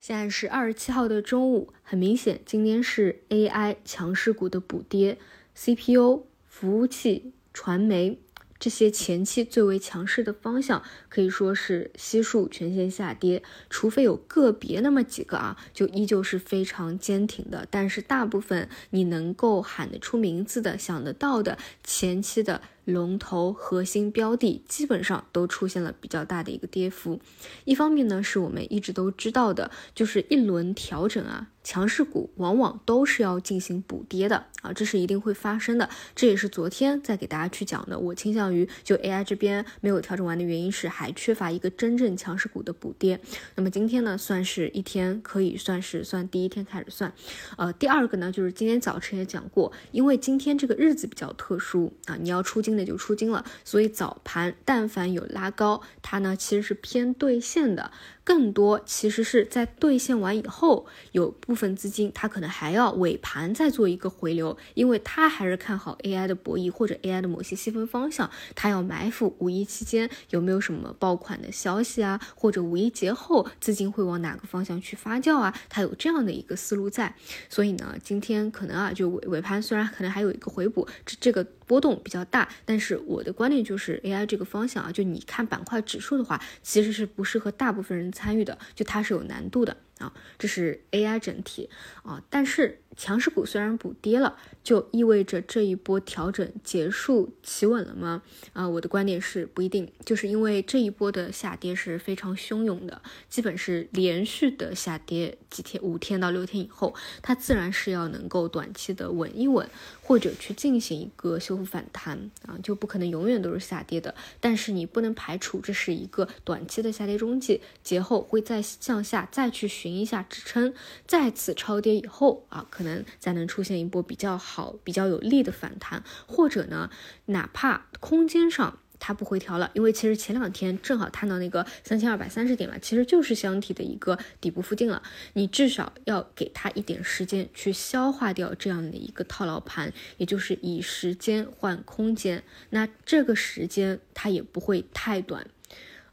现在是二十七号的中午，很明显，今天是 AI 强势股的补跌，CPU、服务器、传媒这些前期最为强势的方向，可以说是悉数全线下跌，除非有个别那么几个啊，就依旧是非常坚挺的。但是大部分你能够喊得出名字的、想得到的前期的。龙头核心标的基本上都出现了比较大的一个跌幅。一方面呢，是我们一直都知道的，就是一轮调整啊，强势股往往都是要进行补跌的啊，这是一定会发生的。这也是昨天在给大家去讲的。我倾向于就 AI 这边没有调整完的原因是还缺乏一个真正强势股的补跌。那么今天呢，算是一天可以算是算第一天开始算。呃，第二个呢，就是今天早晨也讲过，因为今天这个日子比较特殊啊，你要出金的。就出金了，所以早盘但凡有拉高，它呢其实是偏兑现的。更多其实是在兑现完以后，有部分资金它可能还要尾盘再做一个回流，因为它还是看好 AI 的博弈或者 AI 的某些细分方向，它要埋伏五一期间有没有什么爆款的消息啊，或者五一节后资金会往哪个方向去发酵啊，它有这样的一个思路在。所以呢，今天可能啊就尾尾盘虽然可能还有一个回补，这这个波动比较大，但是我的观点就是 AI 这个方向啊，就你看板块指数的话，其实是不适合大部分人。参与的就它是有难度的啊，这是 AI 整体。啊，但是强势股虽然补跌了，就意味着这一波调整结束企稳了吗？啊，我的观点是不一定，就是因为这一波的下跌是非常汹涌的，基本是连续的下跌几天，五天到六天以后，它自然是要能够短期的稳一稳。或者去进行一个修复反弹啊，就不可能永远都是下跌的。但是你不能排除这是一个短期的下跌中继，节后会再向下再去寻一下支撑，再次超跌以后啊，可能再能出现一波比较好、比较有力的反弹，或者呢，哪怕空间上。它不回调了，因为其实前两天正好探到那个三千二百三十点嘛，其实就是箱体的一个底部附近了。你至少要给它一点时间去消化掉这样的一个套牢盘，也就是以时间换空间。那这个时间它也不会太短，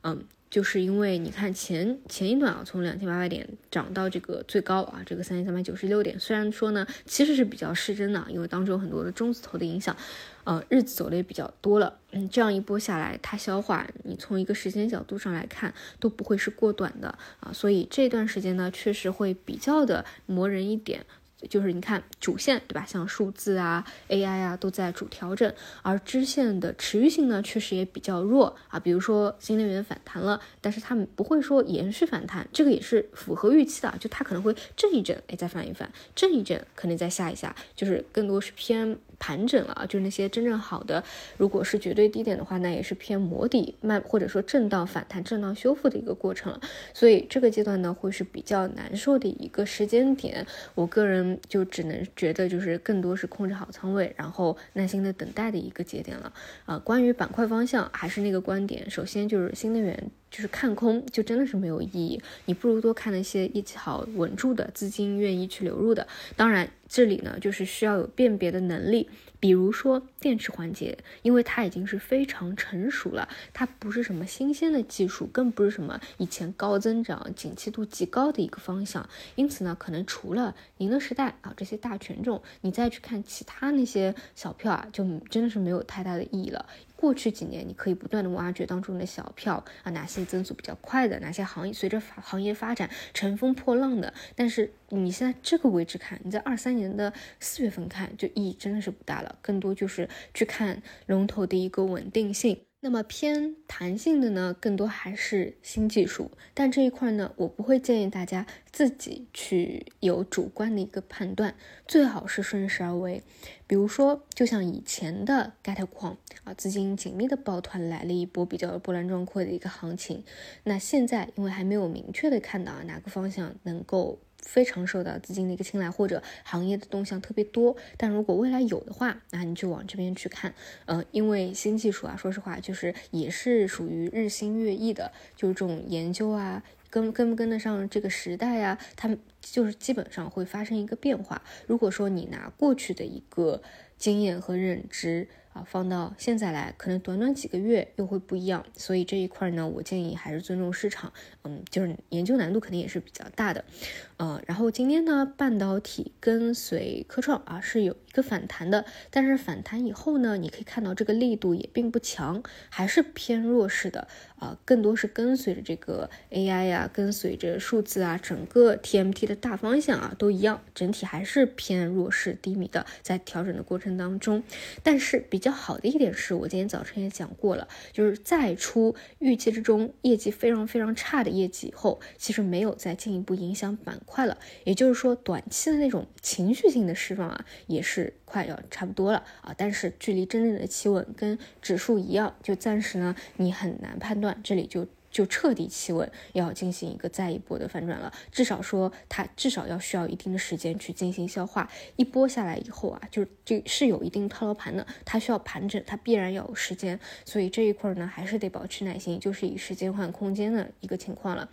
嗯。就是因为你看前前一段啊，从两千八百点涨到这个最高啊，这个三千三百九十六点，虽然说呢，其实是比较失真的，因为当中有很多的中字头的影响，呃，日子走的也比较多了，嗯，这样一波下来，它消化，你从一个时间角度上来看，都不会是过短的啊，所以这段时间呢，确实会比较的磨人一点。就是你看主线对吧，像数字啊、AI 啊都在主调整，而支线的持续性呢确实也比较弱啊。比如说新能源反弹了，但是他们不会说延续反弹，这个也是符合预期的，就它可能会震一震，哎再翻一翻，震一震可能再下一下，就是更多是偏。盘整了啊，就是那些真正好的，如果是绝对低点的话，那也是偏磨底慢或者说震荡反弹、震荡修复的一个过程了。所以这个阶段呢，会是比较难受的一个时间点。我个人就只能觉得，就是更多是控制好仓位，然后耐心的等待的一个节点了。啊，关于板块方向，还是那个观点，首先就是新能源。就是看空，就真的是没有意义。你不如多看那些一起好稳住的资金愿意去流入的。当然，这里呢就是需要有辨别的能力。比如说电池环节，因为它已经是非常成熟了，它不是什么新鲜的技术，更不是什么以前高增长、景气度极高的一个方向。因此呢，可能除了宁德时代啊这些大权重，你再去看其他那些小票啊，就真的是没有太大的意义了。过去几年，你可以不断的挖掘当中的小票啊，哪些增速比较快的，哪些行业随着行业发展乘风破浪的。但是你现在这个位置看，你在二三年的四月份看，就意义真的是不大了，更多就是去看龙头的一个稳定性。那么偏弹性的呢，更多还是新技术，但这一块呢，我不会建议大家自己去有主观的一个判断，最好是顺势而为。比如说，就像以前的 get 矿啊，资金紧密的抱团来了一波比较波澜壮阔的一个行情，那现在因为还没有明确的看到啊哪个方向能够。非常受到资金的一个青睐，或者行业的动向特别多。但如果未来有的话，那你就往这边去看。呃，因为新技术啊，说实话，就是也是属于日新月异的，就是这种研究啊，跟跟不跟得上这个时代呀，他们就是基本上会发生一个变化。如果说你拿过去的一个经验和认知。啊，放到现在来，可能短短几个月又会不一样。所以这一块呢，我建议还是尊重市场，嗯，就是研究难度肯定也是比较大的，呃，然后今天呢，半导体跟随科创啊是有一个反弹的，但是反弹以后呢，你可以看到这个力度也并不强，还是偏弱势的啊，更多是跟随着这个 AI 呀，跟随着数字啊，整个 TMT 的大方向啊都一样，整体还是偏弱势低迷的，在调整的过程当中。但是比较好的一点是我今天早晨也讲过了，就是再出预期之中业绩非常非常差的业绩以后，其实没有再进一步影响板快了。也就是说，短期的那种情绪性的释放啊，也是快要差不多了啊。但是距离真正的企稳跟指数一样，就暂时呢，你很难判断这里就。就彻底企稳，要进行一个再一波的反转了。至少说，它至少要需要一定的时间去进行消化。一波下来以后啊，就这是有一定套牢盘的，它需要盘整，它必然要有时间。所以这一块呢，还是得保持耐心，就是以时间换空间的一个情况了。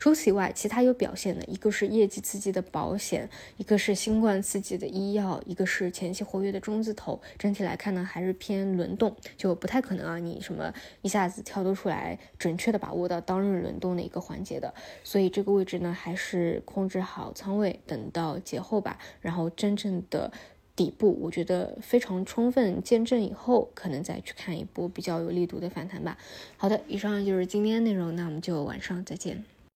除此以外，其他有表现的，一个是业绩刺激的保险，一个是新冠刺激的医药，一个是前期活跃的中字头。整体来看呢，还是偏轮动，就不太可能啊，你什么一下子跳脱出来，准确的把握。到当日轮动的一个环节的，所以这个位置呢，还是控制好仓位，等到节后吧。然后真正的底部，我觉得非常充分见证以后，可能再去看一波比较有力度的反弹吧。好的，以上就是今天的内容，那我们就晚上再见。